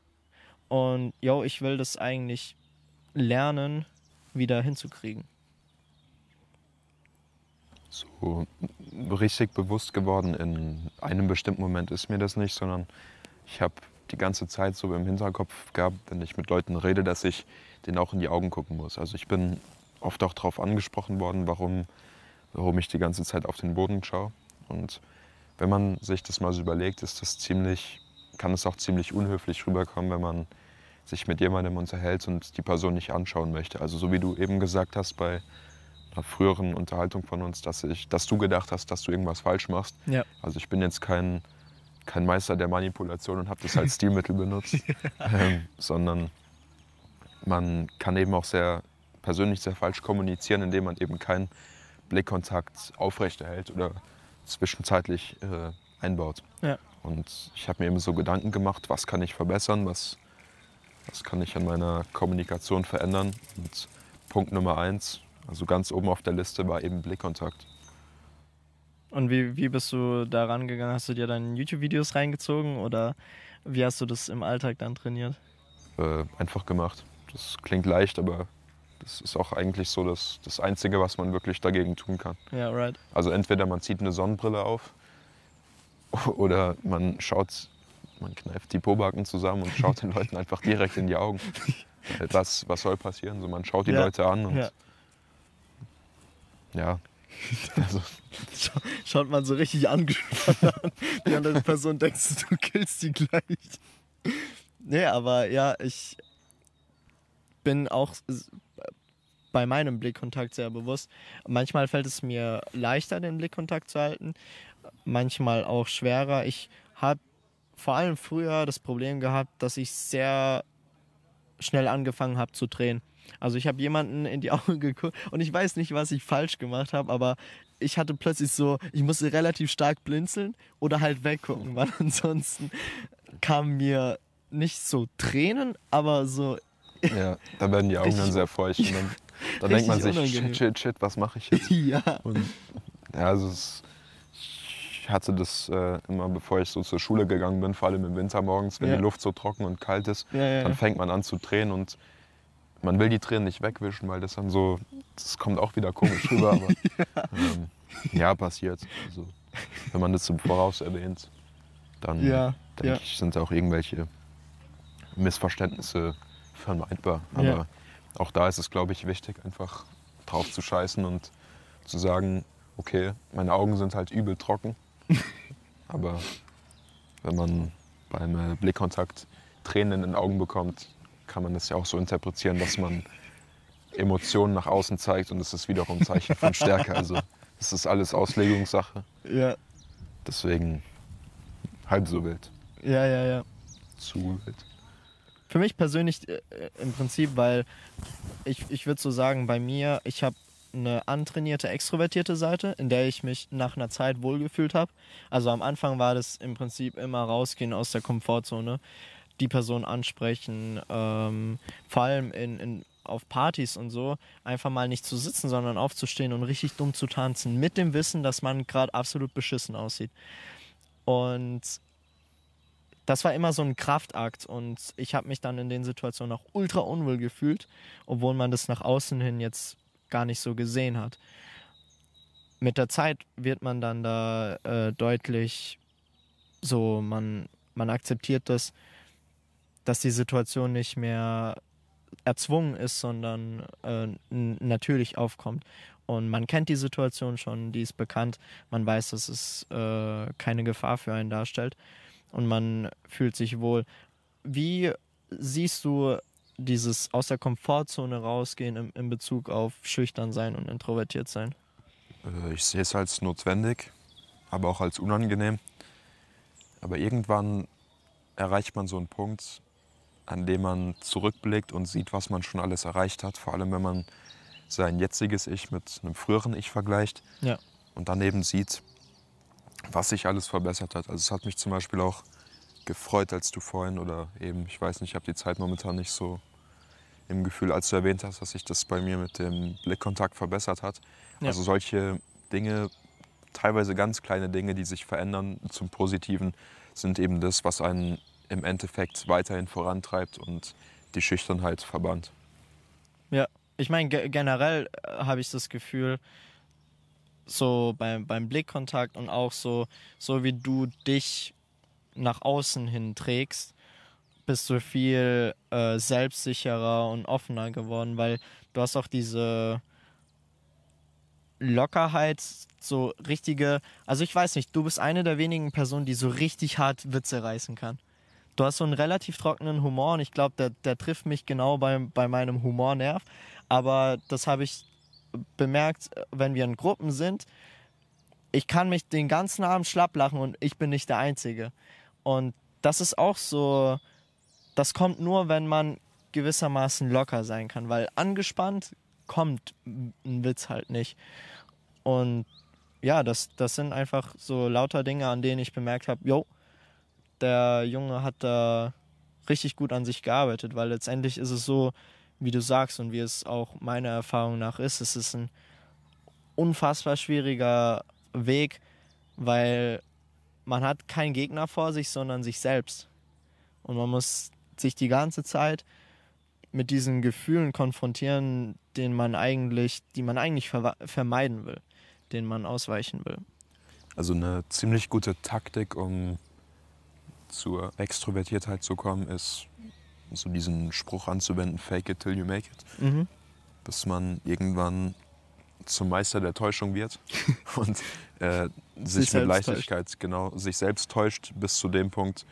und yo, ich will das eigentlich lernen, wieder hinzukriegen? So richtig bewusst geworden in einem bestimmten Moment ist mir das nicht, sondern ich habe die ganze Zeit so im Hinterkopf gehabt, wenn ich mit Leuten rede, dass ich denen auch in die Augen gucken muss. Also ich bin oft auch darauf angesprochen worden, warum, warum ich die ganze Zeit auf den Boden schaue. Und wenn man sich das mal so überlegt, ist das ziemlich, kann es auch ziemlich unhöflich rüberkommen, wenn man sich mit jemandem unterhält und die Person nicht anschauen möchte. Also so wie du eben gesagt hast bei einer früheren Unterhaltung von uns, dass, ich, dass du gedacht hast, dass du irgendwas falsch machst. Ja. Also ich bin jetzt kein, kein Meister der Manipulation und habe das als Stilmittel benutzt, ähm, sondern man kann eben auch sehr persönlich sehr falsch kommunizieren, indem man eben keinen Blickkontakt aufrechterhält oder zwischenzeitlich äh, einbaut. Ja. Und ich habe mir eben so Gedanken gemacht, was kann ich verbessern, was was kann ich an meiner Kommunikation verändern. Und Punkt Nummer eins, also ganz oben auf der Liste, war eben Blickkontakt. Und wie, wie bist du da rangegangen? Hast du dir dann YouTube-Videos reingezogen oder wie hast du das im Alltag dann trainiert? Äh, einfach gemacht. Das klingt leicht, aber das ist auch eigentlich so das, das Einzige, was man wirklich dagegen tun kann. Ja, right. Also entweder man zieht eine Sonnenbrille auf oder man schaut, man kneift die Pobacken zusammen und schaut den Leuten einfach direkt in die Augen. Was, was soll passieren? So, man schaut die Ja, Leute an und ja. Ja. Also, Scha- Schaut man so richtig angespannt an. Die andere Person denkt, du killst die gleich. Nee, aber ja, ich bin auch bei meinem Blickkontakt sehr bewusst. Manchmal fällt es mir leichter, den Blickkontakt zu halten, manchmal auch schwerer. Ich habe vor allem früher das Problem gehabt, dass ich sehr schnell angefangen habe zu drehen. Also ich habe jemanden in die Augen geguckt und ich weiß nicht, was ich falsch gemacht habe, aber ich hatte plötzlich so, ich musste relativ stark blinzeln oder halt weggucken, weil ansonsten kamen mir nicht so Tränen, aber so, ja, da werden die Augen dann Richtig- sehr feucht. Und dann, dann denkt man sich, unangenehm. shit, shit, shit, was mache ich jetzt? ja. Und ja, also es, ich hatte das äh, immer, bevor ich so zur Schule gegangen bin, vor allem im Winter morgens, wenn Ja. die Luft so trocken und kalt ist, Ja, ja, dann fängt man an zu drehen und man will die Tränen nicht wegwischen, weil das dann so, das kommt auch wieder komisch rüber, aber ja. Ähm, ja, passiert. Also, wenn man das im Voraus erwähnt, dann Ja, denke ja. ich, sind auch irgendwelche Missverständnisse vermeidbar. Aber auch da ist es, glaube ich, wichtig, einfach drauf zu scheißen und zu sagen, okay, meine Augen sind halt übel trocken. aber wenn man beim Blickkontakt Tränen in den Augen bekommt, kann man das ja auch so interpretieren, dass man Emotionen nach außen zeigt und das ist wiederum ein Zeichen von Stärke. Also das ist alles Auslegungssache. Ja, Deswegen halb so wild. ja, ja, ja. Zu wild. Für mich persönlich äh, im Prinzip, weil ich, ich würde so sagen, bei mir, ich habe eine antrainierte, extrovertierte Seite, in der ich mich nach einer Zeit wohlgefühlt habe. Also am Anfang war das im Prinzip immer rausgehen aus der Komfortzone, die Person ansprechen, ähm, vor allem in, in, auf Partys und so, einfach mal nicht zu sitzen, sondern aufzustehen und richtig dumm zu tanzen, mit dem Wissen, dass man gerade absolut beschissen aussieht. Und das war immer so ein Kraftakt und ich habe mich dann in den Situationen auch ultra unwohl gefühlt, obwohl man das nach außen hin jetzt gar nicht so gesehen hat. Mit der Zeit wird man dann da äh, deutlich so, man, man akzeptiert das, dass die Situation nicht mehr erzwungen ist, sondern äh, natürlich aufkommt. Und man kennt die Situation schon, die ist bekannt, man weiß, dass es äh, keine Gefahr für einen darstellt und man fühlt sich wohl. Wie siehst du dieses aus der Komfortzone rausgehen im, in Bezug auf schüchtern sein und introvertiert sein? Äh, Ich sehe es als notwendig, aber auch als unangenehm. Aber irgendwann erreicht man so einen Punkt, an dem man zurückblickt und sieht, was man schon alles erreicht hat. Vor allem, wenn man sein jetziges Ich mit einem früheren Ich vergleicht Ja. und dann eben sieht, was sich alles verbessert hat. Also es hat mich zum Beispiel auch gefreut, als du vorhin oder eben, ich weiß nicht, ich habe die Zeit momentan nicht so im Gefühl, als du erwähnt hast, dass sich das bei mir mit dem Blickkontakt verbessert hat. Ja. Also solche Dinge, teilweise ganz kleine Dinge, die sich verändern zum Positiven, sind eben das, was einen im Endeffekt weiterhin vorantreibt und die Schüchternheit verbannt. Ja, ich meine, ge generell äh, habe ich das Gefühl, so beim, beim Blickkontakt und auch so, so wie du dich nach außen hin trägst, bist du viel äh, selbstsicherer und offener geworden, weil du hast auch diese Lockerheit, so richtige, also ich weiß nicht, du bist eine der wenigen Personen, die so richtig hart Witze reißen kann. Du hast so einen relativ trockenen Humor und ich glaube, der, der trifft mich genau bei, bei meinem Humornerv. Aber das habe ich bemerkt, wenn wir in Gruppen sind. Ich kann mich den ganzen Abend schlapp lachen und ich bin nicht der Einzige. Und das ist auch so, das kommt nur, wenn man gewissermaßen locker sein kann, weil angespannt kommt ein Witz halt nicht. Und ja, das, das sind einfach so lauter Dinge, an denen ich bemerkt habe, jo, der Junge hat da richtig gut an sich gearbeitet, weil letztendlich ist es so, wie du sagst und wie es auch meiner Erfahrung nach ist, es ist ein unfassbar schwieriger Weg, weil man hat keinen Gegner vor sich, sondern sich selbst. Und man muss sich die ganze Zeit mit diesen Gefühlen konfrontieren, den man eigentlich, die man eigentlich vermeiden will, denen man ausweichen will. Also eine ziemlich gute Taktik, um zur Extrovertiertheit zu kommen, ist so diesen Spruch anzuwenden, fake it till you make it. Mhm. Bis man irgendwann zum Meister der Täuschung wird und äh, sich, sich mit Leichtigkeit täuscht. genau sich selbst täuscht bis zu dem Punkt,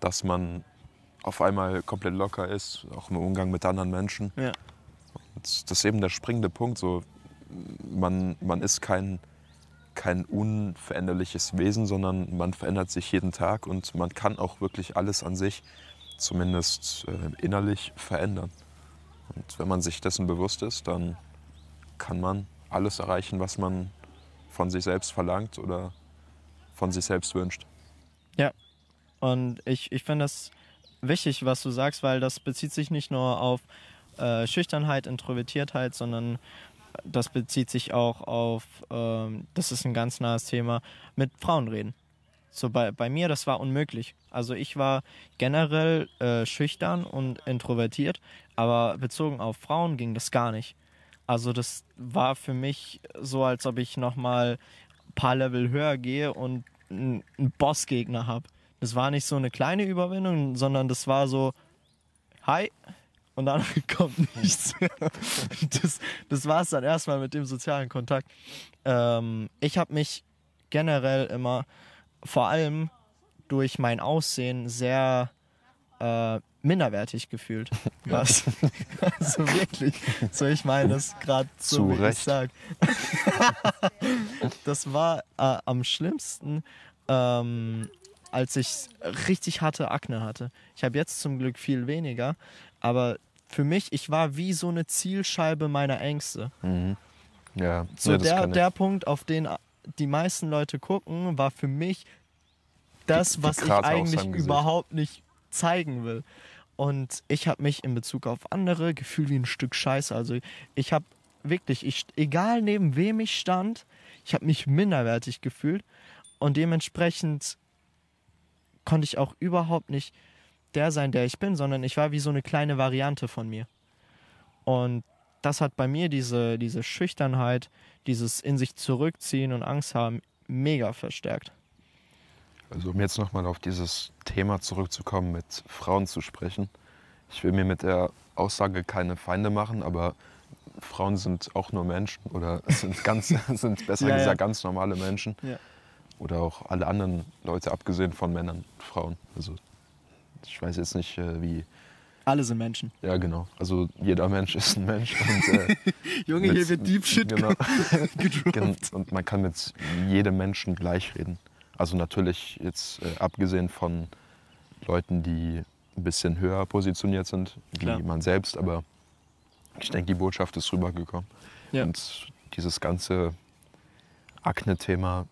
dass man auf einmal komplett locker ist, auch im Umgang mit anderen Menschen. Ja. Das ist eben der springende Punkt. So, man, man ist kein, kein unveränderliches Wesen, sondern man verändert sich jeden Tag und man kann auch wirklich alles an sich, zumindest äh, innerlich, verändern. Und wenn man sich dessen bewusst ist, dann kann man alles erreichen, was man von sich selbst verlangt oder von sich selbst wünscht. Ja, und ich, ich finde das wichtig, was du sagst, weil das bezieht sich nicht nur auf äh, Schüchternheit, Introvertiertheit, sondern das bezieht sich auch auf, ähm, das ist ein ganz nahes Thema, mit Frauen reden. So bei, bei mir, das war unmöglich. Also ich war generell äh, schüchtern und introvertiert, aber bezogen auf Frauen ging das gar nicht. Also das war für mich so, als ob ich nochmal ein paar Level höher gehe und einen Bossgegner habe. Das war nicht so eine kleine Überwindung, sondern das war so, hi, und dann kommt nichts mehr. Das, das war es dann erstmal mit dem sozialen Kontakt. Ähm, ich habe mich generell immer, vor allem durch mein Aussehen, sehr äh, minderwertig gefühlt. Was? also wirklich. So, ich meine das gerade so, Zu wie Recht. ich sag. das war äh, am schlimmsten, ähm, als ich richtig harte Akne hatte. Ich habe jetzt zum Glück viel weniger, aber für mich, ich war wie so eine Zielscheibe meiner Ängste. Mhm. Ja, so ja, der, der Punkt, auf den die meisten Leute gucken, war für mich das, die, die was ich eigentlich überhaupt nicht zeigen will. Und ich habe mich in Bezug auf andere gefühlt wie ein Stück Scheiße. Also ich habe wirklich, ich, egal neben wem ich stand, ich habe mich minderwertig gefühlt. Und dementsprechend konnte ich auch überhaupt nicht der sein, der ich bin, sondern ich war wie so eine kleine Variante von mir. Und das hat bei mir diese, diese Schüchternheit, dieses in sich zurückziehen und Angst haben mega verstärkt. Also um jetzt nochmal auf dieses Thema zurückzukommen, mit Frauen zu sprechen. Ich will mir mit der Aussage keine Feinde machen, aber Frauen sind auch nur Menschen oder sind, ganz, sind besser ja, gesagt ja. ganz normale Menschen. Ja. Oder auch alle anderen Leute, abgesehen von Männern, Frauen. Also ich weiß jetzt nicht, äh, wie. Alle sind Menschen. Ja, genau. Also jeder Mensch ist ein Mensch. Und, äh, Junge, mit, hier wird Deep Shit genau, gedroppt. Und man kann mit jedem Menschen gleich reden. Also natürlich jetzt äh, abgesehen von Leuten, die ein bisschen höher positioniert sind, wie Klar. man selbst, aber ich denke, die Botschaft ist rübergekommen. Ja. Und dieses ganze Akne-Thema,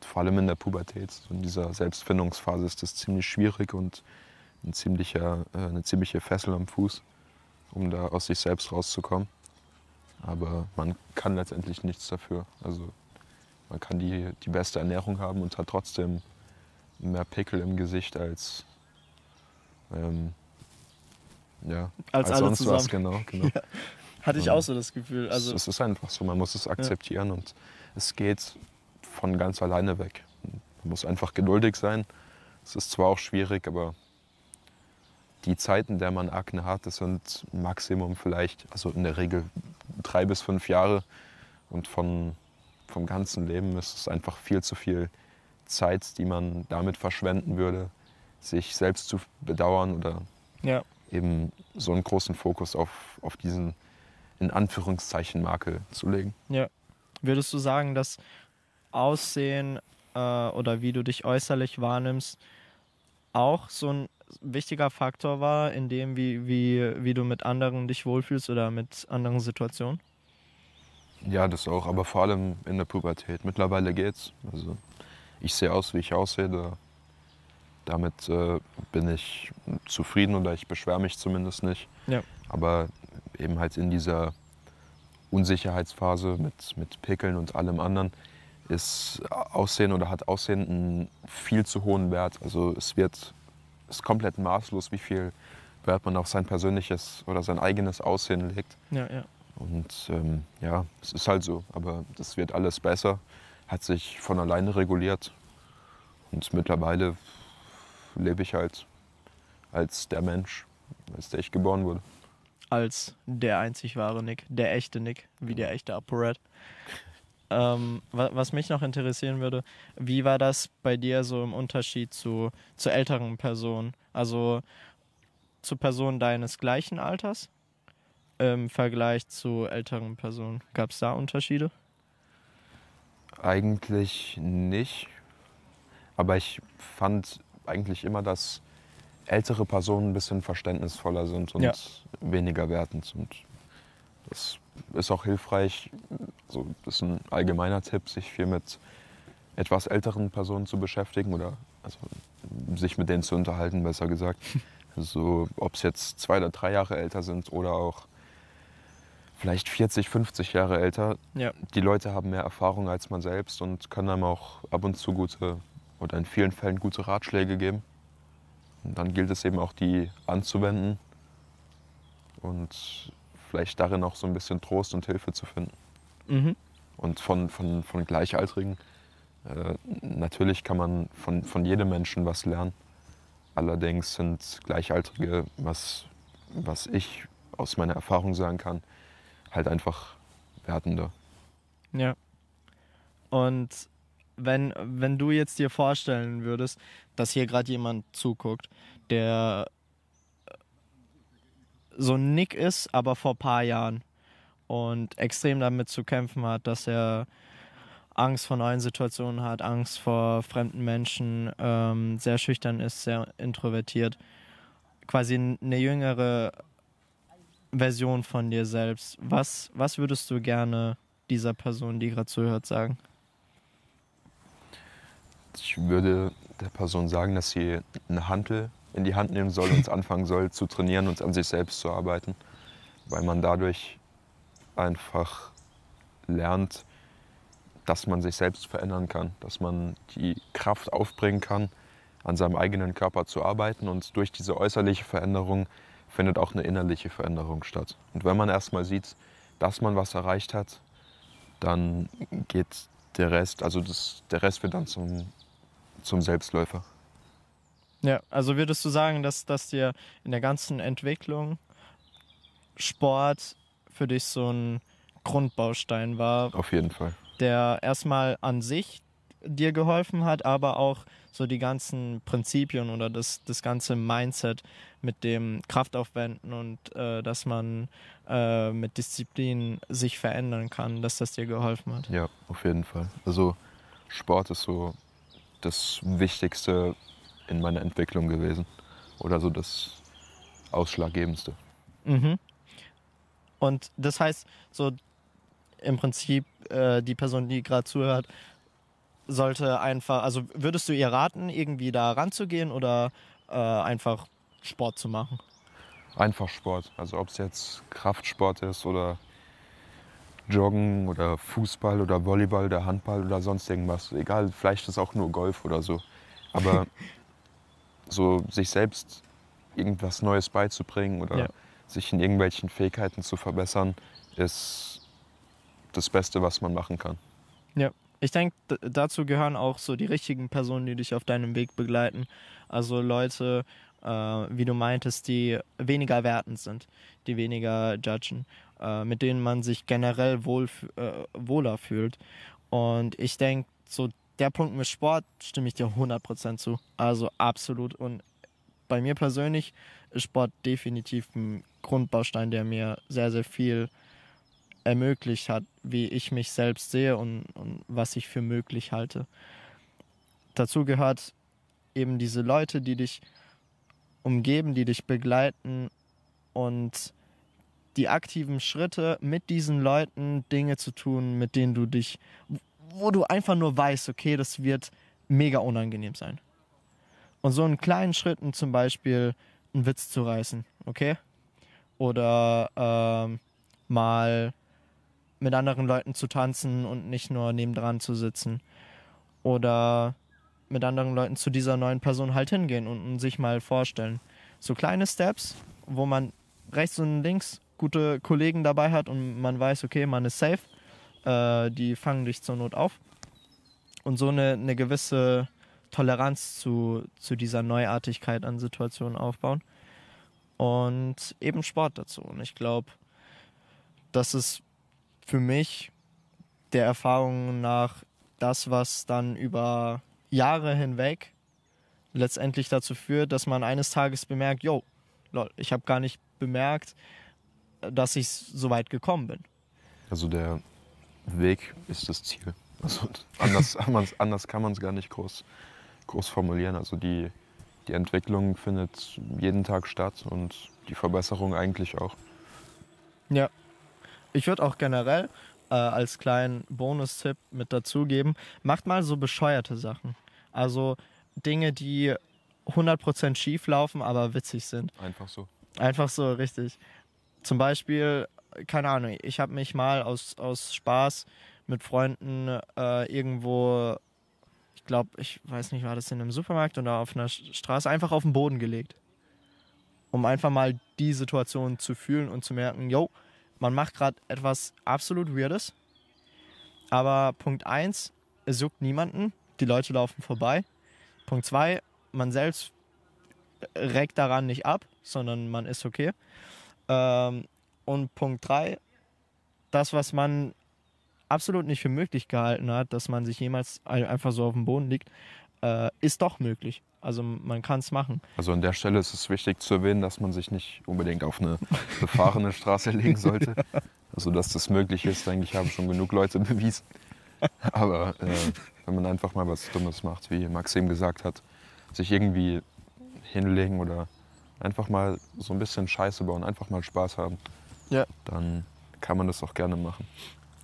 vor allem in der Pubertät, in dieser Selbstfindungsphase ist das ziemlich schwierig und ein ziemlicher, äh, eine ziemliche Fessel am Fuß, um da aus sich selbst rauszukommen. Aber man kann letztendlich nichts dafür. Also man kann die, die beste Ernährung haben und hat trotzdem mehr Pickel im Gesicht als, ähm, ja, als, als sonst zusammen. was. Genau, genau. Ja. Hatte ich auch so das Gefühl. Also es ist einfach so, man muss es akzeptieren ja. und es geht von ganz alleine weg. Man muss einfach geduldig sein. Es ist zwar auch schwierig, aber die Zeiten, in der man Akne hat, das sind Maximum vielleicht, also in der Regel drei bis fünf Jahre. Und von vom ganzen Leben ist es einfach viel zu viel Zeit, die man damit verschwenden würde, sich selbst zu bedauern oder ja. eben so einen großen Fokus auf, auf diesen in Anführungszeichen Makel zu legen. Ja. Würdest du sagen, dass Aussehen äh, oder wie du dich äußerlich wahrnimmst auch so ein wichtiger Faktor war, in dem, wie, wie, wie du mit anderen dich wohlfühlst oder mit anderen Situationen? Ja, das auch, aber vor allem in der Pubertät. Mittlerweile geht's. Also ich sehe aus, wie ich aussehe. Da, damit äh, bin ich zufrieden oder ich beschwere mich zumindest nicht. Ja. Aber eben halt in dieser Unsicherheitsphase mit, mit Pickeln und allem anderen ist Aussehen oder hat Aussehen einen viel zu hohen Wert. Also es wird ist komplett maßlos, wie viel Wert man auf sein persönliches oder sein eigenes Aussehen legt. Ja, ja. Und ähm, ja, es ist halt so. Aber das wird alles besser, hat sich von alleine reguliert. Und mittlerweile lebe ich halt als der Mensch, als der ich geboren wurde. Als der einzig wahre Nick, der echte Nick, wie der echte ApoRed. Ähm, was mich noch interessieren würde, wie war das bei dir so im Unterschied zu, zu älteren Personen? Also zu Personen deines gleichen Alters im Vergleich zu älteren Personen? Gab es da Unterschiede? Eigentlich nicht. Aber ich fand eigentlich immer, dass ältere Personen ein bisschen verständnisvoller sind und ja. weniger wertend. Und das ist auch hilfreich. Also das ist ein allgemeiner Tipp, sich viel mit etwas älteren Personen zu beschäftigen oder also sich mit denen zu unterhalten, besser gesagt. Also, ob es jetzt zwei oder drei Jahre älter sind oder auch vielleicht 40, 50 Jahre älter. Ja. Die Leute haben mehr Erfahrung als man selbst und können einem auch ab und zu gute oder in vielen Fällen gute Ratschläge geben. Und dann gilt es eben auch, die anzuwenden und vielleicht darin auch so ein bisschen Trost und Hilfe zu finden. Mhm. Und von, von, von Gleichaltrigen, äh, natürlich kann man von, von jedem Menschen was lernen. Allerdings sind Gleichaltrige, was, was ich aus meiner Erfahrung sagen kann, halt einfach wertender. Ja. Und wenn, wenn du jetzt dir vorstellen würdest, dass hier gerade jemand zuguckt, der so ein Nick ist, aber vor ein paar Jahren und extrem damit zu kämpfen hat, dass er Angst vor neuen Situationen hat, Angst vor fremden Menschen, ähm, sehr schüchtern ist, sehr introvertiert. Quasi eine jüngere Version von dir selbst. Was, was würdest du gerne dieser Person, die gerade zuhört, sagen? Ich würde der Person sagen, dass sie eine Hantel in die Hand nehmen soll und anfangen soll zu trainieren und an sich selbst zu arbeiten, weil man dadurch einfach lernt, dass man sich selbst verändern kann, dass man die Kraft aufbringen kann, an seinem eigenen Körper zu arbeiten und durch diese äußerliche Veränderung findet auch eine innerliche Veränderung statt. Und wenn man erstmal sieht, dass man was erreicht hat, dann geht der Rest, also das, der Rest wird dann zum zum Selbstläufer. Ja, also würdest du sagen, dass, dass dir in der ganzen Entwicklung Sport für dich so ein Grundbaustein war? Auf jeden Fall. Der erstmal an sich dir geholfen hat, aber auch so die ganzen Prinzipien oder das, das ganze Mindset mit dem Kraftaufwenden und äh, dass man äh, mit Disziplin sich verändern kann, dass das dir geholfen hat. Ja, auf jeden Fall. Also Sport ist so das Wichtigste in meiner Entwicklung gewesen. Oder so das Ausschlaggebendste. Mhm. Und das heißt, so im Prinzip äh, die Person, die gerade zuhört, sollte einfach, also würdest du ihr raten, irgendwie da ranzugehen oder äh, einfach Sport zu machen? Einfach Sport. Also ob es jetzt Kraftsport ist oder Joggen oder Fußball oder Volleyball oder Handball oder sonst irgendwas. Egal, vielleicht ist es auch nur Golf oder so. Aber so sich selbst irgendwas Neues beizubringen oder ja. sich in irgendwelchen Fähigkeiten zu verbessern, ist das Beste, was man machen kann. Ja, ich denke, dazu gehören auch so die richtigen Personen, die dich auf deinem Weg begleiten. Also Leute, äh, wie du meintest, die weniger wertend sind, die weniger judgen äh, mit denen man sich generell wohl, äh, wohler fühlt. Und ich denke, so der Punkt mit Sport stimme ich dir 100% zu. Also absolut. Und bei mir persönlich ist Sport definitiv ein Grundbaustein, der mir sehr, sehr viel ermöglicht hat, wie ich mich selbst sehe und, und was ich für möglich halte. Dazu gehört eben diese Leute, die dich umgeben, die dich begleiten und die aktiven Schritte, mit diesen Leuten Dinge zu tun, mit denen du dich, wo du einfach nur weißt, okay, das wird mega unangenehm sein. Und so in kleinen Schritten zum Beispiel einen Witz zu reißen, okay? Oder ähm, mal mit anderen Leuten zu tanzen und nicht nur nebendran zu sitzen. Oder mit anderen Leuten zu dieser neuen Person halt hingehen und, und sich mal vorstellen. So kleine Steps, wo man rechts und links gute Kollegen dabei hat und man weiß, okay, man ist safe. Äh, die fangen dich zur Not auf. Und so eine, eine gewisse Toleranz zu, zu dieser Neuartigkeit an Situationen aufbauen. Und eben Sport dazu. Und ich glaube, das ist für mich der Erfahrung nach das, was dann über Jahre hinweg letztendlich dazu führt, dass man eines Tages bemerkt, yo, lol, ich habe gar nicht bemerkt, dass ich so weit gekommen bin. Also der Weg ist das Ziel. Also anders, anders kann man es gar nicht groß, groß formulieren. Also die, die Entwicklung findet jeden Tag statt und die Verbesserung eigentlich auch. Ja, ich würde auch generell äh, als kleinen Bonustipp mit dazugeben, macht mal so bescheuerte Sachen. Also Dinge, die 100% schief laufen, aber witzig sind. Einfach so. Einfach so, richtig. Zum Beispiel, keine Ahnung, ich habe mich mal aus, aus Spaß mit Freunden äh, irgendwo, ich glaube, ich weiß nicht, war das in einem Supermarkt oder auf einer Straße, einfach auf den Boden gelegt. Um einfach mal die Situation zu fühlen und zu merken, yo, man macht gerade etwas absolut Weirdes. Aber Punkt 1, es juckt niemanden, die Leute laufen vorbei. Punkt 2, man selbst reckt daran nicht ab, sondern man ist okay. Ähm, und Punkt 3, das, was man absolut nicht für möglich gehalten hat, dass man sich jemals einfach so auf dem Boden liegt, äh, ist doch möglich. Also man kann es machen. Also an der Stelle ist es wichtig zu erwähnen, dass man sich nicht unbedingt auf eine befahrene Straße legen sollte. Also dass das möglich ist, denke ich, haben schon genug Leute bewiesen. Aber äh, wenn man einfach mal was Dummes macht, wie Maxim gesagt hat, sich irgendwie hinlegen oder einfach mal so ein bisschen Scheiße bauen, einfach mal Spaß haben, ja. dann kann man das auch gerne machen.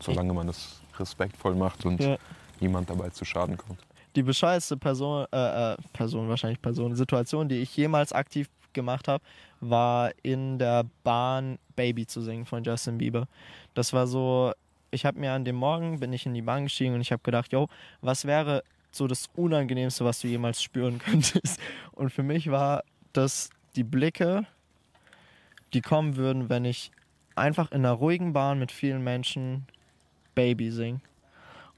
Solange man das respektvoll macht und ja. niemand dabei zu Schaden kommt die bescheuerste Person, äh, äh, Person, wahrscheinlich Person, Situation, die ich jemals aktiv gemacht habe, war in der Bahn Baby zu singen von Justin Bieber. Das war so, ich habe mir an dem Morgen, bin ich in die Bahn gestiegen und ich habe gedacht, yo, was wäre so das Unangenehmste, was du jemals spüren könntest? Und für mich war das die Blicke, die kommen würden, wenn ich einfach in einer ruhigen Bahn mit vielen Menschen Baby singe.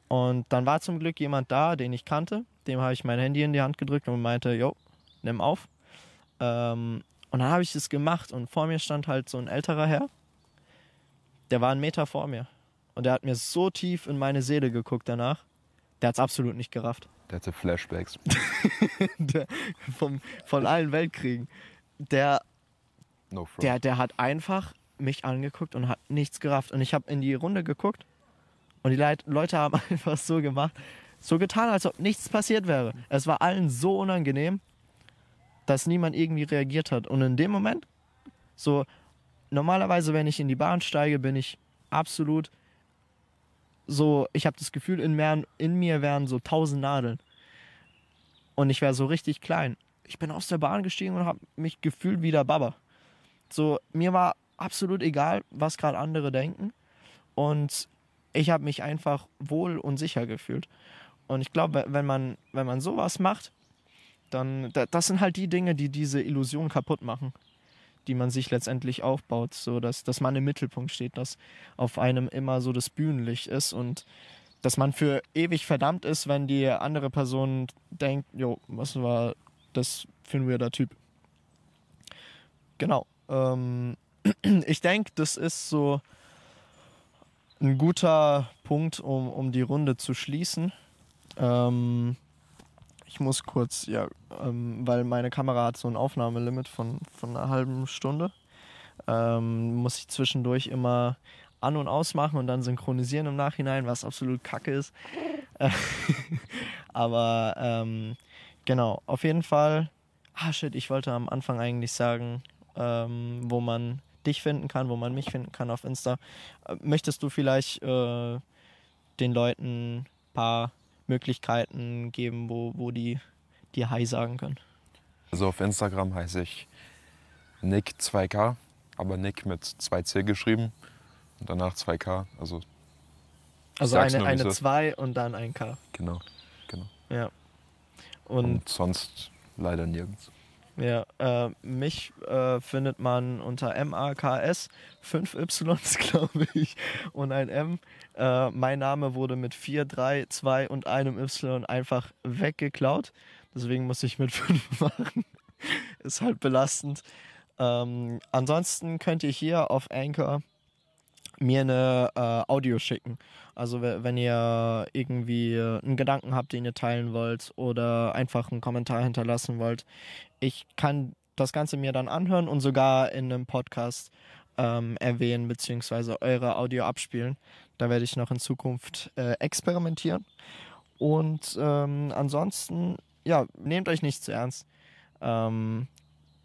Und dann war zum Glück jemand da, den ich kannte. Dem habe ich mein Handy in die Hand gedrückt und meinte, jo, nimm auf. Ähm, und dann habe ich es gemacht und vor mir stand halt so ein älterer Herr. Der war einen Meter vor mir. Und der hat mir so tief in meine Seele geguckt danach. Der hat es absolut nicht gerafft. Der hatte Flashbacks. der, vom, von allen Weltkriegen. Der, no der, der hat einfach mich angeguckt und hat nichts gerafft. Und ich habe in die Runde geguckt und die Leute haben einfach so gemacht, so getan, als ob nichts passiert wäre. Es war allen so unangenehm, dass niemand irgendwie reagiert hat. Und in dem Moment, so normalerweise, wenn ich in die Bahn steige, bin ich absolut so, ich habe das Gefühl, in mir, in mir wären so tausend Nadeln. Und ich wäre so richtig klein. Ich bin aus der Bahn gestiegen und habe mich gefühlt wie der Baba. So, mir war absolut egal, was gerade andere denken. Und ich habe mich einfach wohl und sicher gefühlt. Und ich glaube, wenn man, wenn man sowas macht, dann, das sind halt die Dinge, die diese Illusion kaputt machen, die man sich letztendlich aufbaut, so dass, dass man im Mittelpunkt steht, dass auf einem immer so das Bühnenlicht ist und dass man für ewig verdammt ist, wenn die andere Person denkt, jo, was war das für ein weirder Typ. Genau. Ähm, ich denke, das ist so ein guter Punkt, um, um die Runde zu schließen. Ähm, ich muss kurz, ja, ähm, weil meine Kamera hat so ein Aufnahmelimit von, von einer halben Stunde. Ähm, muss ich zwischendurch immer an- und ausmachen und dann synchronisieren im Nachhinein, was absolut kacke ist. Aber ähm, genau, auf jeden Fall. Ah, shit, ich wollte am Anfang eigentlich sagen, ähm, wo man dich finden kann, wo man mich finden kann auf Insta. Äh, möchtest du vielleicht äh, den Leuten ein paar Möglichkeiten geben, wo, wo die dir Hi sagen können? Also auf Instagram heiße ich Nick2K, aber Nick mit 2C geschrieben und danach 2K. Also, also eine, eine 2 und dann ein K. Genau, genau. Ja. Und, und sonst leider nirgends. Ja, äh, mich äh, findet man unter MAKS, 5 Ys, glaube ich, und ein M. Äh, mein Name wurde mit 4, 3, 2 und einem Y einfach weggeklaut. Deswegen muss ich mit 5 machen. Ist halt belastend. Ähm, ansonsten könnt ihr hier auf Anchor mir eine äh, Audio schicken. Also wenn ihr irgendwie einen Gedanken habt, den ihr teilen wollt oder einfach einen Kommentar hinterlassen wollt. Ich kann das Ganze mir dann anhören und sogar in einem Podcast ähm, erwähnen beziehungsweise eure Audio abspielen. Da werde ich noch in Zukunft äh, experimentieren. Und ähm, ansonsten, ja, nehmt euch nicht zu ernst. Ähm,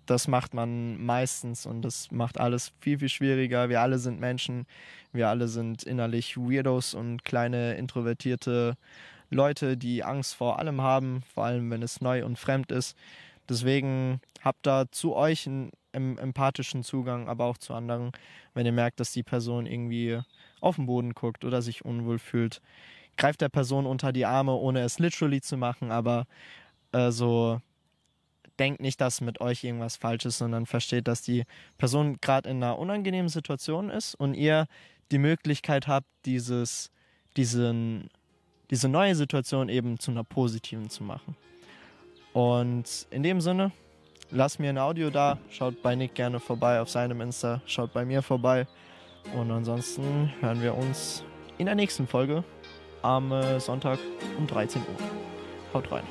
das macht man meistens und das macht alles viel, viel schwieriger. Wir alle sind Menschen, wir alle sind innerlich Weirdos und kleine introvertierte Leute, die Angst vor allem haben, vor allem wenn es neu und fremd ist. Deswegen habt da zu euch einen empathischen Zugang, aber auch zu anderen, wenn ihr merkt, dass die Person irgendwie auf den Boden guckt oder sich unwohl fühlt. Greift der Person unter die Arme, ohne es literally zu machen, aber äh, so denkt nicht, dass mit euch irgendwas falsch ist, sondern versteht, dass die Person gerade in einer unangenehmen Situation ist und ihr die Möglichkeit habt, dieses, diesen, diese neue Situation eben zu einer positiven zu machen. Und in dem Sinne, lasst mir ein Audio da, schaut bei Nick gerne vorbei auf seinem Insta, schaut bei mir vorbei. Und ansonsten hören wir uns in der nächsten Folge am äh, Sonntag um 13 Uhr. Haut rein.